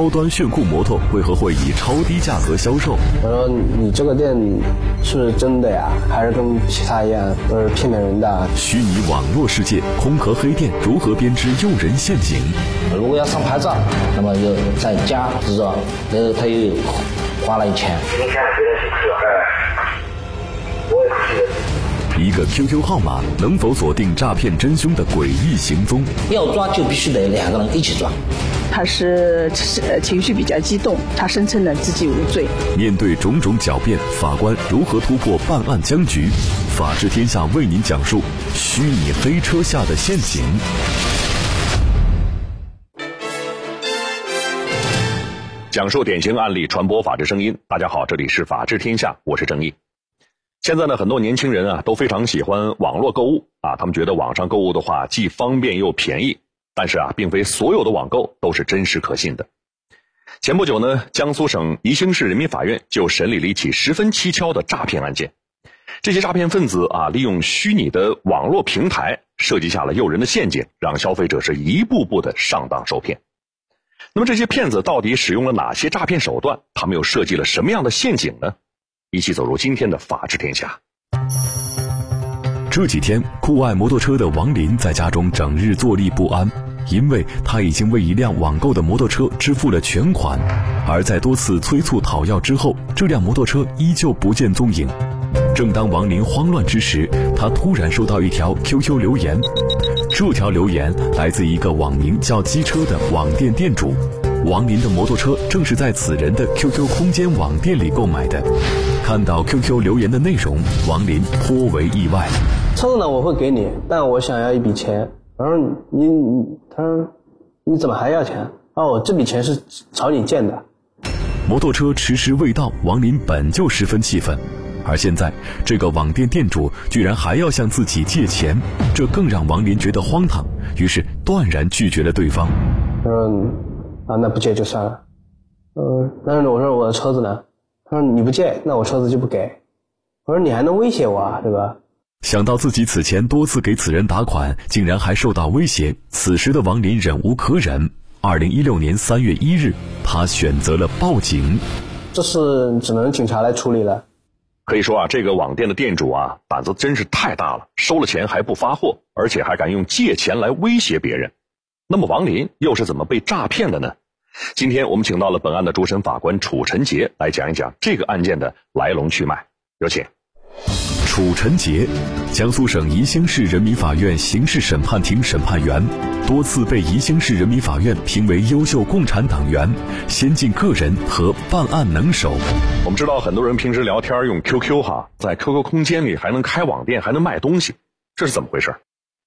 高端炫酷摩托为何会以超低价格销售？我说你这个店是真的呀？还是跟其他一样都是骗骗人的？虚拟网络世界，空壳黑店如何编织诱人陷阱？如果要上牌照，那么就在加执照，那他又花了一千。今天谁的请个 QQ 号码能否锁定诈骗真凶的诡异行踪？要抓就必须得两个人一起抓。他是呃情绪比较激动，他声称呢自己无罪。面对种种狡辩，法官如何突破办案僵局？法治天下为您讲述虚拟黑车下的陷阱。讲述典型案例，传播法治声音。大家好，这里是法治天下，我是郑毅。现在呢，很多年轻人啊都非常喜欢网络购物啊，他们觉得网上购物的话既方便又便宜。但是啊，并非所有的网购都是真实可信的。前不久呢，江苏省宜兴市人民法院就审理了一起十分蹊跷的诈骗案件。这些诈骗分子啊，利用虚拟的网络平台设计下了诱人的陷阱，让消费者是一步步的上当受骗。那么这些骗子到底使用了哪些诈骗手段？他们又设计了什么样的陷阱呢？一起走入今天的法治天下。这几天，酷爱摩托车的王林在家中整日坐立不安，因为他已经为一辆网购的摩托车支付了全款，而在多次催促讨要之后，这辆摩托车依旧不见踪影。正当王林慌乱之时，他突然收到一条 QQ 留言，这条留言来自一个网名叫“机车”的网店店主。王林的摩托车正是在此人的 QQ 空间网店里购买的。看到 QQ 留言的内容，王林颇为意外。车子呢，我会给你，但我想要一笔钱。我说你，他说你怎么还要钱？哦，这笔钱是朝你借的。摩托车迟迟未到，王林本就十分气愤，而现在这个网店店主居然还要向自己借钱，这更让王林觉得荒唐，于是断然拒绝了对方。嗯。啊，那不借就算了。嗯，但是我说我的车子呢？他说你不借，那我车子就不给。我说你还能威胁我啊，对吧？想到自己此前多次给此人打款，竟然还受到威胁，此时的王林忍无可忍。二零一六年三月一日，他选择了报警。这事只能警察来处理了。可以说啊，这个网店的店主啊，胆子真是太大了，收了钱还不发货，而且还敢用借钱来威胁别人。那么王林又是怎么被诈骗的呢？今天我们请到了本案的主审法官楚晨杰来讲一讲这个案件的来龙去脉。有请。楚晨杰，江苏省宜兴市人民法院刑事审判庭审判员，多次被宜兴市人民法院评为优秀共产党员、先进个人和办案能手。我们知道很多人平时聊天用 QQ 哈，在 QQ 空间里还能开网店，还能卖东西，这是怎么回事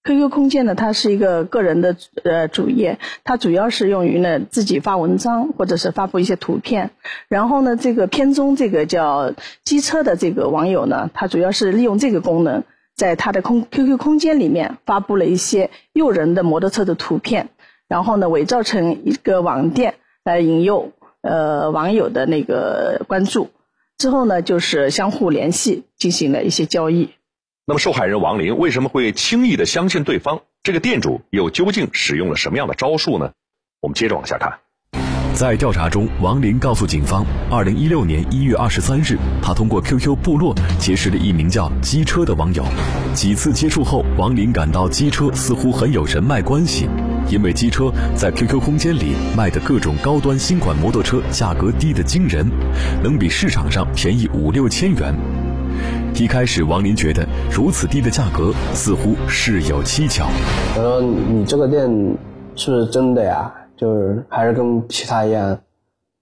？QQ 空间呢，它是一个个人的呃主页，它主要是用于呢自己发文章或者是发布一些图片。然后呢，这个片中这个叫机车的这个网友呢，他主要是利用这个功能，在他的空 QQ 空间里面发布了一些诱人的摩托车的图片，然后呢伪造成一个网店来引诱呃网友的那个关注，之后呢就是相互联系进行了一些交易。那么受害人王林为什么会轻易的相信对方？这个店主又究竟使用了什么样的招数呢？我们接着往下看。在调查中，王林告诉警方，二零一六年一月二十三日，他通过 QQ 部落结识了一名叫机车的网友。几次接触后，王林感到机车似乎很有人脉关系，因为机车在 QQ 空间里卖的各种高端新款摩托车价格低得惊人，能比市场上便宜五六千元。一开始，王林觉得如此低的价格似乎事有蹊跷。我说：“你这个店是不是真的呀？就是还是跟其他一样，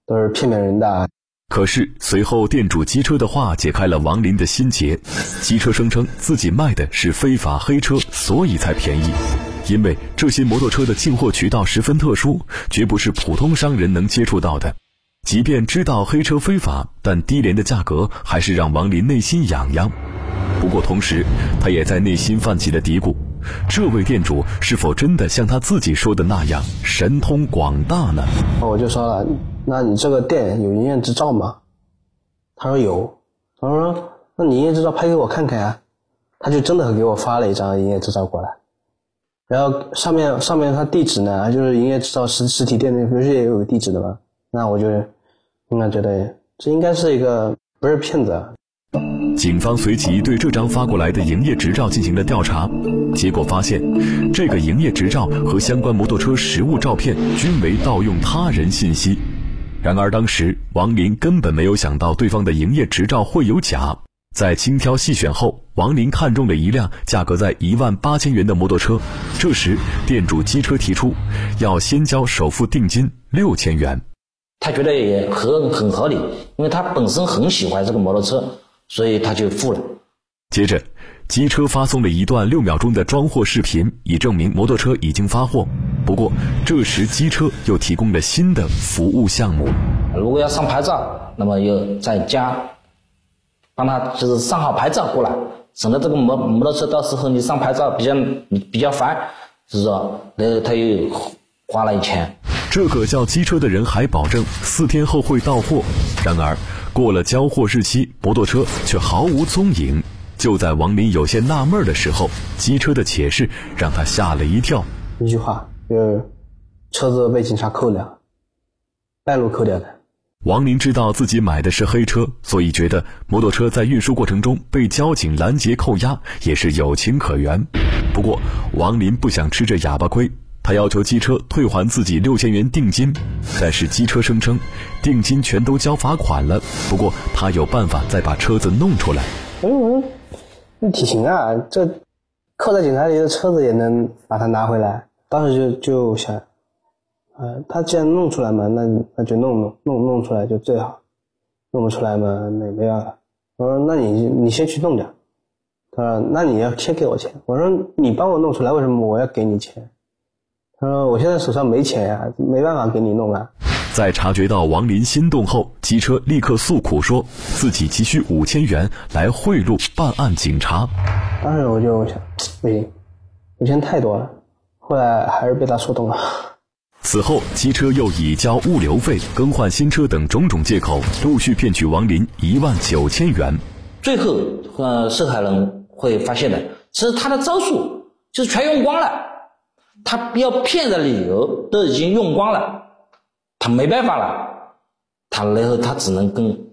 都是骗骗人的？”可是随后店主机车的话解开了王林的心结。机车声称自己卖的是非法黑车，所以才便宜。因为这些摩托车的进货渠道十分特殊，绝不是普通商人能接触到的。即便知道黑车非法，但低廉的价格还是让王林内心痒痒。不过同时，他也在内心泛起了嘀咕：这位店主是否真的像他自己说的那样神通广大呢？我就说了，那你这个店有营业执照吗？他说有。他说，那你营业执照拍给我看看呀。他就真的给我发了一张营业执照过来，然后上面上面他地址呢，就是营业执照实实体店那不是也有个地址的吗？那我就应该觉得这应该是一个不是骗子。警方随即对这张发过来的营业执照进行了调查，结果发现，这个营业执照和相关摩托车实物照片均为盗用他人信息。然而当时王林根本没有想到对方的营业执照会有假。在精挑细选后，王林看中了一辆价格在一万八千元的摩托车。这时，店主机车提出要先交首付定金六千元。他觉得也合很合理，因为他本身很喜欢这个摩托车，所以他就付了。接着，机车发送了一段六秒钟的装货视频，以证明摩托车已经发货。不过，这时机车又提供了新的服务项目：如果要上牌照，那么又再加。帮他就是上好牌照过来，省得这个摩摩托车到时候你上牌照比较比较烦，是说，然后他又花了一千。这个叫机车的人还保证四天后会到货，然而过了交货日期，摩托车却毫无踪影。就在王林有些纳闷的时候，机车的解释让他吓了一跳。一句话就是车子被警察扣了，半路扣掉的。王林知道自己买的是黑车，所以觉得摩托车在运输过程中被交警拦截扣押也是有情可原。不过，王林不想吃这哑巴亏，他要求机车退还自己六千元定金。但是机车声称，定金全都交罚款了。不过他有办法再把车子弄出来。哎，我说那挺行啊，这扣在警察局的车子也能把它拿回来。当时就就想。呃，他既然弄出来嘛，那那就弄弄弄弄出来就最好，弄不出来嘛，那也没办法。我说，那你你先去弄点。他说，那你要先给我钱。我说，你帮我弄出来，为什么我要给你钱？他说，我现在手上没钱呀，没办法给你弄啊。在察觉到王林心动后，机车立刻诉苦说自己急需五千元来贿赂办案警察。当时我就想，不行，五千太多了。后来还是被他说动了。此后，机车又以交物流费、更换新车等种种借口，陆续骗取王林一万九千元。最后，呃，受害人会发现的，其实他的招数就是全用光了，他要骗的理由都已经用光了，他没办法了，他然后他只能跟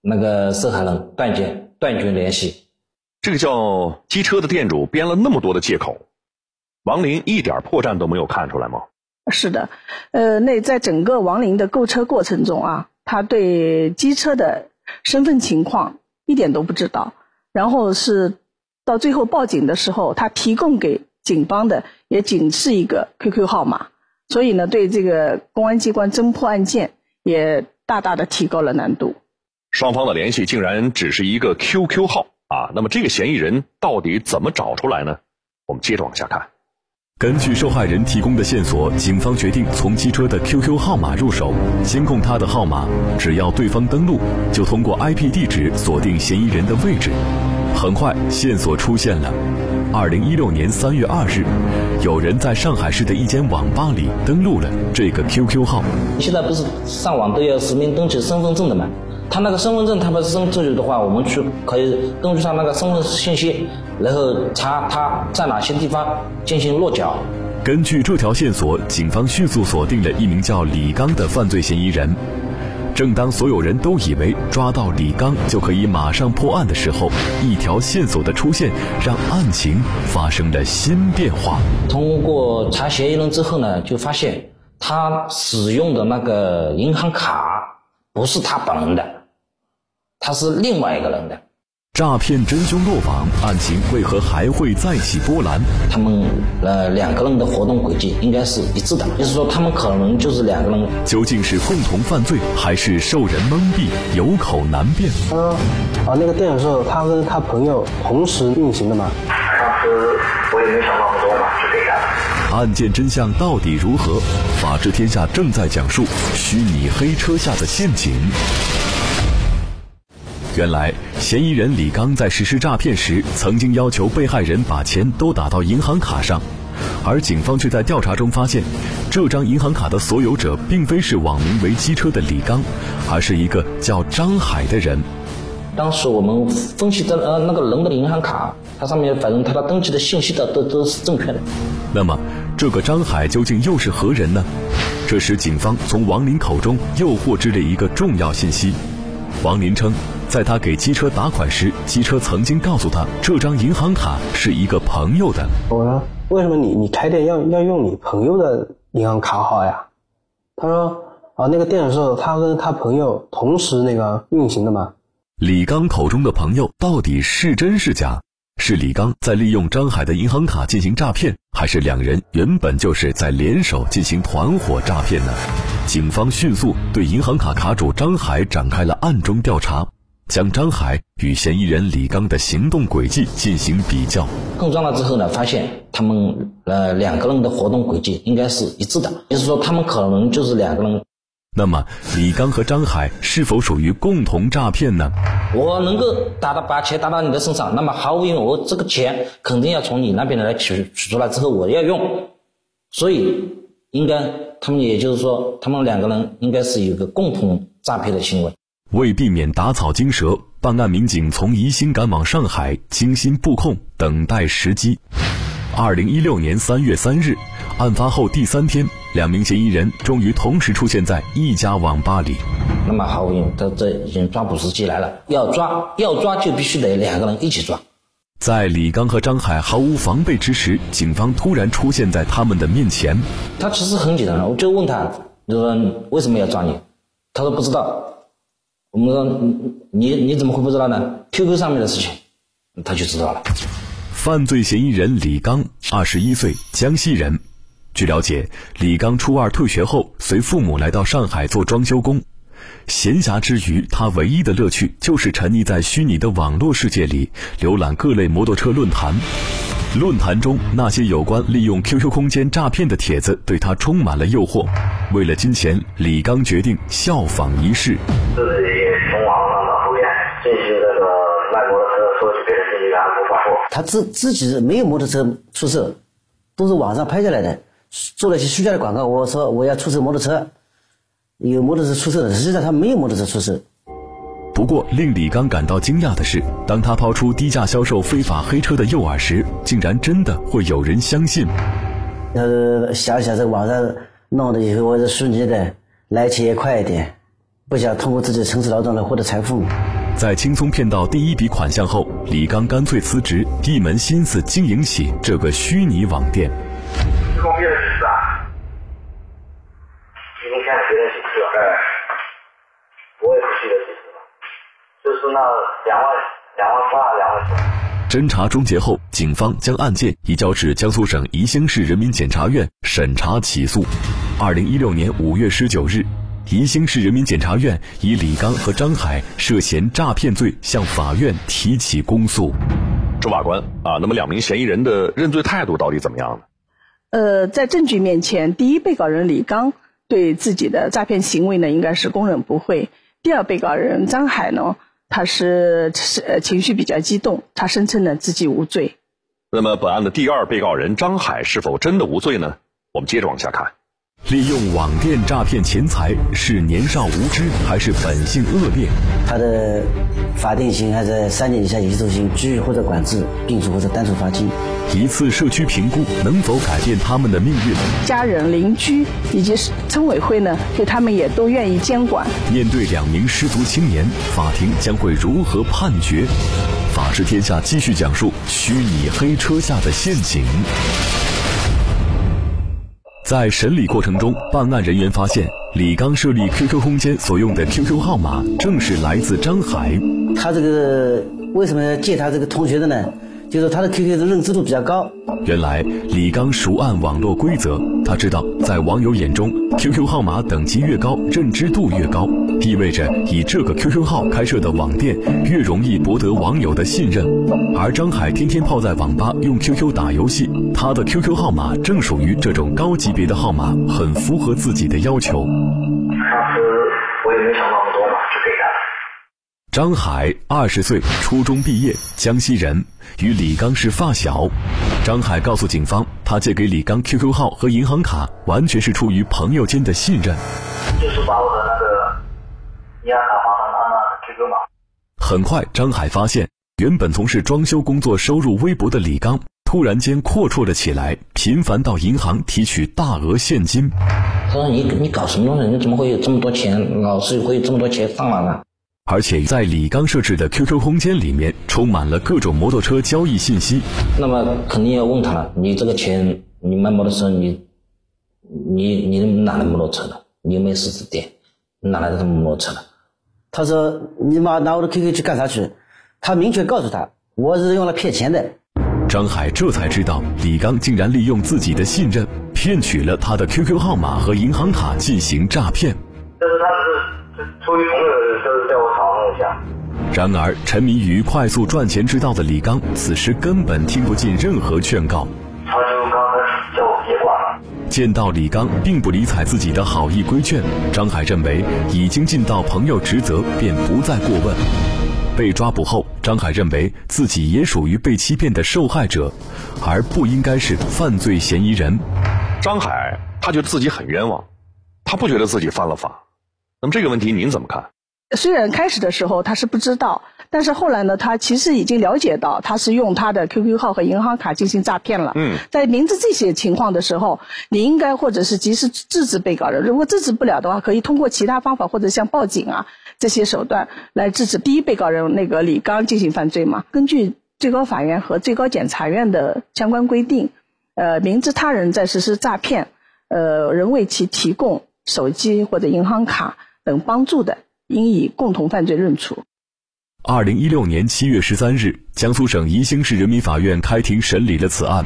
那个受害人断绝断绝联系。这个叫机车的店主编了那么多的借口，王林一点破绽都没有看出来吗？是的，呃，那在整个王林的购车过程中啊，他对机车的身份情况一点都不知道。然后是到最后报警的时候，他提供给警方的也仅是一个 QQ 号码，所以呢，对这个公安机关侦破案件也大大的提高了难度。双方的联系竟然只是一个 QQ 号啊！那么这个嫌疑人到底怎么找出来呢？我们接着往下看。根据受害人提供的线索，警方决定从机车的 QQ 号码入手，监控他的号码。只要对方登录，就通过 IP 地址锁定嫌疑人的位置。很快，线索出现了。二零一六年三月二日，有人在上海市的一间网吧里登录了这个 QQ 号。现在不是上网都要实名登记身份证的吗？他那个身份证，他不是身证据的话，我们去可以根据他那个身份信息，然后查他在哪些地方进行落脚。根据这条线索，警方迅速锁定了一名叫李刚的犯罪嫌疑人。正当所有人都以为抓到李刚就可以马上破案的时候，一条线索的出现让案情发生了新变化。通过查嫌疑人之后呢，就发现他使用的那个银行卡。不是他本人的，他是另外一个人的。诈骗真凶落网，案情为何还会再起波澜？他们呃两个人的活动轨迹应该是一致的，就是说他们可能就是两个人。究竟是共同犯罪，还是受人蒙蔽，有口难辩。嗯，啊，那个电影是他跟他朋友同时运行的嘛？当时我也没想那么多嘛，就这样。案件真相到底如何？法治天下正在讲述虚拟黑车下的陷阱。原来，嫌疑人李刚在实施诈骗时，曾经要求被害人把钱都打到银行卡上，而警方却在调查中发现，这张银行卡的所有者并非是网名为“机车”的李刚，而是一个叫张海的人。当时我们分析的呃那个人的银行卡，它上面反正他的登记的信息的都都是正确的。那么，这个张海究竟又是何人呢？这时，警方从王林口中又获知了一个重要信息。王林称，在他给机车打款时，机车曾经告诉他，这张银行卡是一个朋友的。我说：“为什么你你开店要要用你朋友的银行卡号呀？”他说：“啊，那个店是他跟他朋友同时那个运行的嘛。”李刚口中的朋友到底是真是假？是李刚在利用张海的银行卡进行诈骗，还是两人原本就是在联手进行团伙诈骗呢？警方迅速对银行卡卡主张海展开了暗中调查，将张海与嫌疑人李刚的行动轨迹进行比较。碰撞了之后呢，发现他们呃两个人的活动轨迹应该是一致的，就是说他们可能就是两个人。那么，李刚和张海是否属于共同诈骗呢？我能够打到把钱打到你的身上，那么毫无疑问，我这个钱肯定要从你那边来取取出来之后，我要用，所以应该他们也就是说，他们两个人应该是有个共同诈骗的行为。为避免打草惊蛇，办案民警从宜兴赶往上海，精心布控，等待时机。二零一六年三月三日，案发后第三天。两名嫌疑人终于同时出现在一家网吧里。那么毫无疑问，这这已经抓捕时机来了。要抓要抓，就必须得两个人一起抓。在李刚和张海毫无防备之时，警方突然出现在他们的面前。他其实很简单，我就问他，就说为什么要抓你？他说不知道。我们说你你怎么会不知道呢？QQ 上面的事情，他就知道了。犯罪嫌疑人李刚，二十一岁，江西人。据了解，李刚初二退学后，随父母来到上海做装修工。闲暇之余，他唯一的乐趣就是沉溺在虚拟的网络世界里，浏览各类摩托车论坛。论坛中那些有关利用 QQ 空间诈骗的帖子，对他充满了诱惑。为了金钱，李刚决定效仿一试。对己从网上到后面进行这个卖摩托车，收取别人信息，然后发货。他自自己没有摩托车出售，都是网上拍下来的。做了些虚假的广告，我说我要出售摩托车，有摩托车出售的，实际上他没有摩托车出售。不过，令李刚感到惊讶的是，当他抛出低价销售非法黑车的诱饵时，竟然真的会有人相信。呃，想想在网上弄的以后，我是虚拟的，来钱也快一点，不想通过自己的诚实劳动来获得财富。在轻松骗到第一笔款项后，李刚干脆辞职，一门心思经营起这个虚拟网店。方便的是啊，提供骗了别人几次，哎，我也不记得几次了，就是那两万、两万八、两万九。侦查终结后，警方将案件移交至江苏省宜兴市人民检察院审查起诉。二零一六年五月十九日，宜兴市人民检察院以李刚和张海涉嫌诈骗罪向法院提起公诉。周法官啊，那么两名嫌疑人的认罪态度到底怎么样呢？呃，在证据面前，第一被告人李刚对自己的诈骗行为呢，应该是供认不讳。第二被告人张海呢，他是是情绪比较激动，他声称呢自己无罪。那么，本案的第二被告人张海是否真的无罪呢？我们接着往下看。利用网店诈骗钱财是年少无知还是本性恶劣？他的法定刑还在三年以下有期徒刑、拘役或者管制，并处或者单处罚金。一次社区评估能否改变他们的命运？家人、邻居以及村委会呢，对他们也都愿意监管。面对两名失足青年，法庭将会如何判决？法治天下继续讲述虚拟黑车下的陷阱。在审理过程中，办案人员发现，李刚设立 QQ 空间所用的 QQ 号码正是来自张海。他这个为什么要借他这个同学的呢？就是他的 QQ 的认知度比较高。原来李刚熟谙网络规则，他知道在网友眼中，QQ 号码等级越高，认知度越高，意味着以这个 QQ 号开设的网店越容易博得网友的信任。而张海天天泡在网吧用 QQ 打游戏，他的 QQ 号码正属于这种高级别的号码，很符合自己的要求。当时我也没想那么多嘛，就给他。张海二十岁，初中毕业，江西人，与李刚是发小。张海告诉警方，他借给李刚 QQ 号和银行卡，完全是出于朋友间的信任。就是把我的那个银行卡绑上他的 QQ 码。很快，张海发现，原本从事装修工作、收入微薄的李刚，突然间阔绰了起来，频繁到银行提取大额现金。他说：“你你搞什么东西？你怎么会有这么多钱？老是会有这么多钱上来呢？”而且在李刚设置的 QQ 空间里面，充满了各种摩托车交易信息。那么肯定要问他了：你这个钱，你卖摩托车，你你你哪来摩托车的？你有没有四 S 店？哪来的这么摩托车的？他说：“你妈拿我的 QQ 去干啥去？”他明确告诉他：“我是用来骗钱的。”张海这才知道，李刚竟然利用自己的信任，骗取了他的 QQ 号码和银行卡进行诈骗。就是他是出于朋友，就是叫我讨论一下。然而，沉迷于快速赚钱之道的李刚，此时根本听不进任何劝告。他就刚才叫我别管了。见到李刚并不理睬自己的好意规劝，张海认为已经尽到朋友职责，便不再过问。被抓捕后，张海认为自己也属于被欺骗的受害者，而不应该是犯罪嫌疑人。张海他觉得自己很冤枉，他不觉得自己犯了法。那么这个问题您怎么看？虽然开始的时候他是不知道，但是后来呢，他其实已经了解到他是用他的 QQ 号和银行卡进行诈骗了。嗯，在明知这些情况的时候，你应该或者是及时制止被告人。如果制止不了的话，可以通过其他方法或者像报警啊这些手段来制止第一被告人那个李刚进行犯罪嘛。根据最高法院和最高检察院的相关规定，呃，明知他人在实施诈骗，呃，仍为其提供手机或者银行卡等帮助的。应以共同犯罪论处。二零一六年七月十三日，江苏省宜兴市人民法院开庭审理了此案。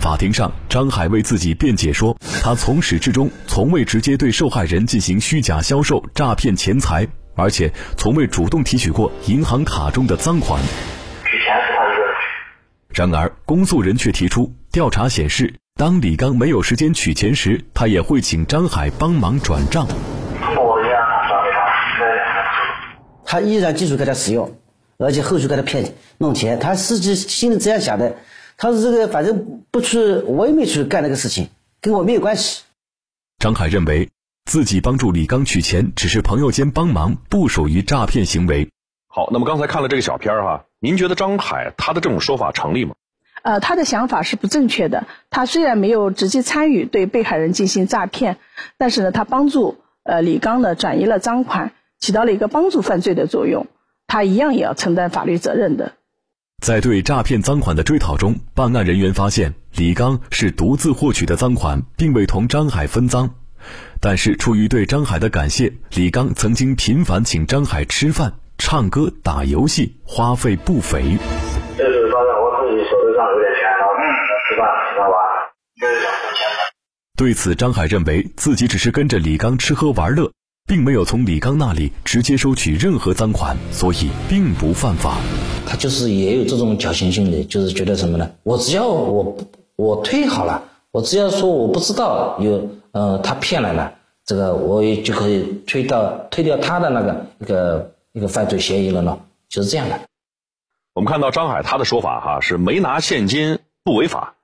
法庭上，张海为自己辩解说，他从始至终从未直接对受害人进行虚假销售、诈骗钱财，而且从未主动提取过银行卡中的赃款。然而，公诉人却提出，调查显示，当李刚没有时间取钱时，他也会请张海帮忙转账。我一样转给他，对。他依然继续给他使用，而且后续给他骗弄钱。他自己心里这样想的，他说这个反正不去，我也没去干那个事情，跟我没有关系。张海认为自己帮助李刚取钱只是朋友间帮忙，不属于诈骗行为。好，那么刚才看了这个小片儿哈，您觉得张海他的这种说法成立吗？呃，他的想法是不正确的。他虽然没有直接参与对被害人进行诈骗，但是呢，他帮助呃李刚呢转移了赃款，起到了一个帮助犯罪的作用。他一样也要承担法律责任的。在对诈骗赃款的追讨中，办案人员发现李刚是独自获取的赃款，并未同张海分赃。但是出于对张海的感谢，李刚曾经频繁请张海吃饭、唱歌、打游戏，花费不菲。就是说呢，我自己手头上有点钱，然后吃饭请他玩，就是想挣钱的。对此，张海认为自己只是跟着李刚吃喝玩乐，并没有从李刚那里直接收取任何赃款，所以并不犯法。他就是也有这种侥幸心理，就是觉得什么呢？我只要我我退好了，我只要说我不知道有呃他骗来了，这个我也就可以推到推掉他的那个一个一个犯罪嫌疑人了，就是这样的。我们看到张海他的说法哈是没拿现金不违法，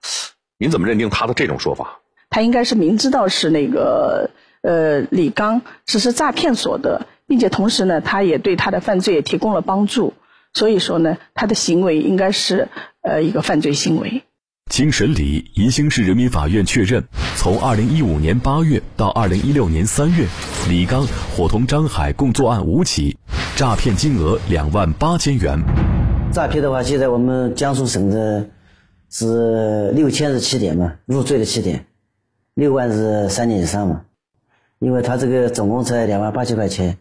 您怎么认定他的这种说法？他应该是明知道是那个呃李刚实施诈骗所得，并且同时呢，他也对他的犯罪也提供了帮助，所以说呢，他的行为应该是呃一个犯罪行为。经审理，宜兴市人民法院确认，从二零一五年八月到二零一六年三月，李刚伙同张海共作案五起，诈骗金额两万八千元。诈骗的话，现在我们江苏省的是六千是起点嘛，入罪的起点，六万是三年以上嘛。因为他这个总共才两万八千块钱，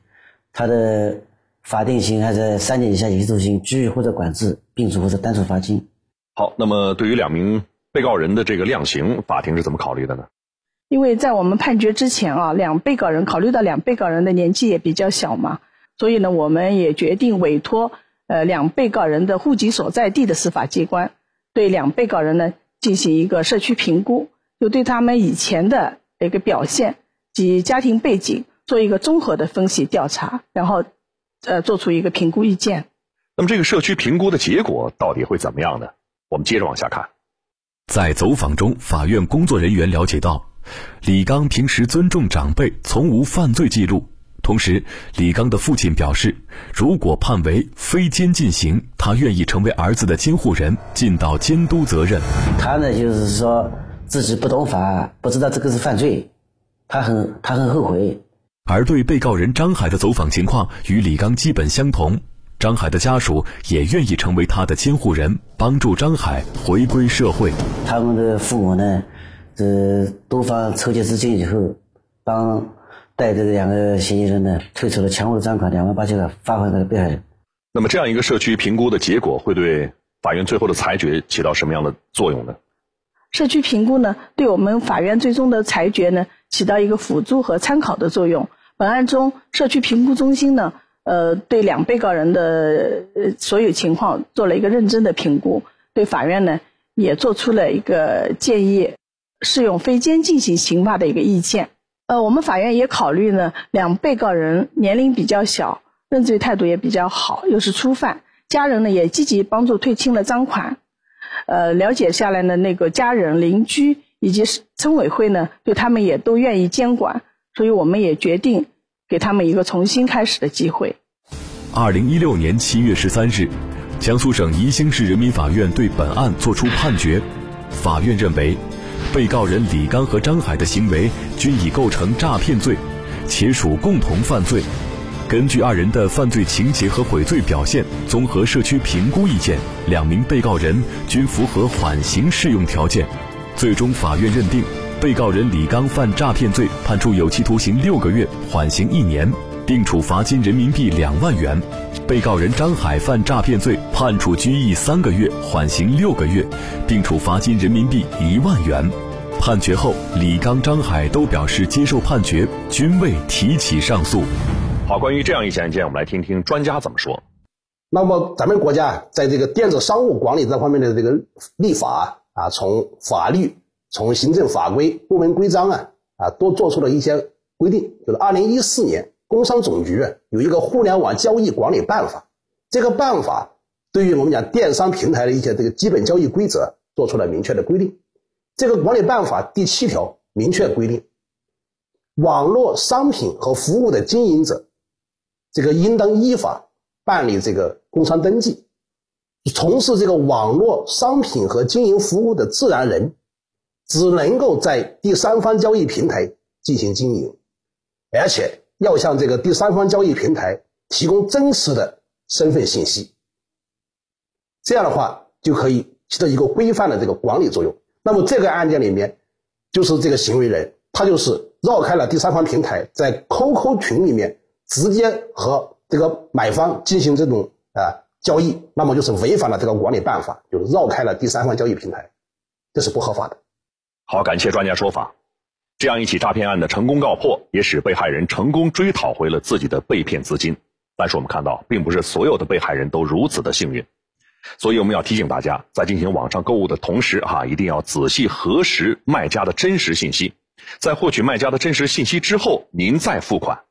他的法定刑还在三年以下有期徒刑、拘役或者管制，并处或者单处罚金。好，那么对于两名被告人的这个量刑，法庭是怎么考虑的呢？因为在我们判决之前啊，两被告人考虑到两被告人的年纪也比较小嘛，所以呢，我们也决定委托呃两被告人的户籍所在地的司法机关，对两被告人呢进行一个社区评估，就对他们以前的一个表现及家庭背景做一个综合的分析调查，然后呃做出一个评估意见。那么这个社区评估的结果到底会怎么样呢？我们接着往下看。在走访中，法院工作人员了解到，李刚平时尊重长辈，从无犯罪记录。同时，李刚的父亲表示，如果判为非监禁刑，他愿意成为儿子的监护人，尽到监督责任。他呢，就是说自己不懂法，不知道这个是犯罪，他很他很后悔。而对被告人张海的走访情况与李刚基本相同，张海的家属也愿意成为他的监护人，帮助张海回归社会。他们的父母呢，这多方筹集资金以后，帮带着两个嫌疑人呢，退出了全部的赃款两万八千块，发还给了被害人。那么这样一个社区评估的结果，会对法院最后的裁决起到什么样的作用呢？社区评估呢，对我们法院最终的裁决呢，起到一个辅助和参考的作用。本案中，社区评估中心呢，呃，对两被告人的呃所有情况做了一个认真的评估，对法院呢也做出了一个建议，适用非监禁性刑罚的一个意见。呃，我们法院也考虑呢，两被告人年龄比较小，认罪态度也比较好，又是初犯，家人呢也积极帮助退清了赃款。呃，了解下来呢，那个家人、邻居以及村委会呢，对他们也都愿意监管。所以我们也决定给他们一个重新开始的机会。二零一六年七月十三日，江苏省宜兴市人民法院对本案作出判决。法院认为，被告人李刚和张海的行为均已构成诈骗罪，且属共同犯罪。根据二人的犯罪情节和悔罪表现，综合社区评估意见，两名被告人均符合缓刑适用条件。最终，法院认定。被告人李刚犯诈骗罪，判处有期徒刑六个月，缓刑一年，并处罚金人民币两万元；被告人张海犯诈骗罪，判处拘役三个月，缓刑六个月，并处罚金人民币一万元。判决后，李刚、张海都表示接受判决，均未提起上诉。好，关于这样一起案件，我们来听听专家怎么说。那么，咱们国家在这个电子商务管理这方面的这个立法啊，从法律。从行政法规、部门规章啊啊，都做出了一些规定。就是二零一四年，工商总局有一个互联网交易管理办法，这个办法对于我们讲电商平台的一些这个基本交易规则做出了明确的规定。这个管理办法第七条明确规定，网络商品和服务的经营者，这个应当依法办理这个工商登记，从事这个网络商品和经营服务的自然人。只能够在第三方交易平台进行经营，而且要向这个第三方交易平台提供真实的身份信息。这样的话就可以起到一个规范的这个管理作用。那么这个案件里面，就是这个行为人他就是绕开了第三方平台，在 QQ 群里面直接和这个买方进行这种啊交易，那么就是违反了这个管理办法，就是绕开了第三方交易平台，这是不合法的。好，感谢专家说法。这样一起诈骗案的成功告破，也使被害人成功追讨回了自己的被骗资金。但是我们看到，并不是所有的被害人都如此的幸运，所以我们要提醒大家，在进行网上购物的同时，哈，一定要仔细核实卖家的真实信息。在获取卖家的真实信息之后，您再付款。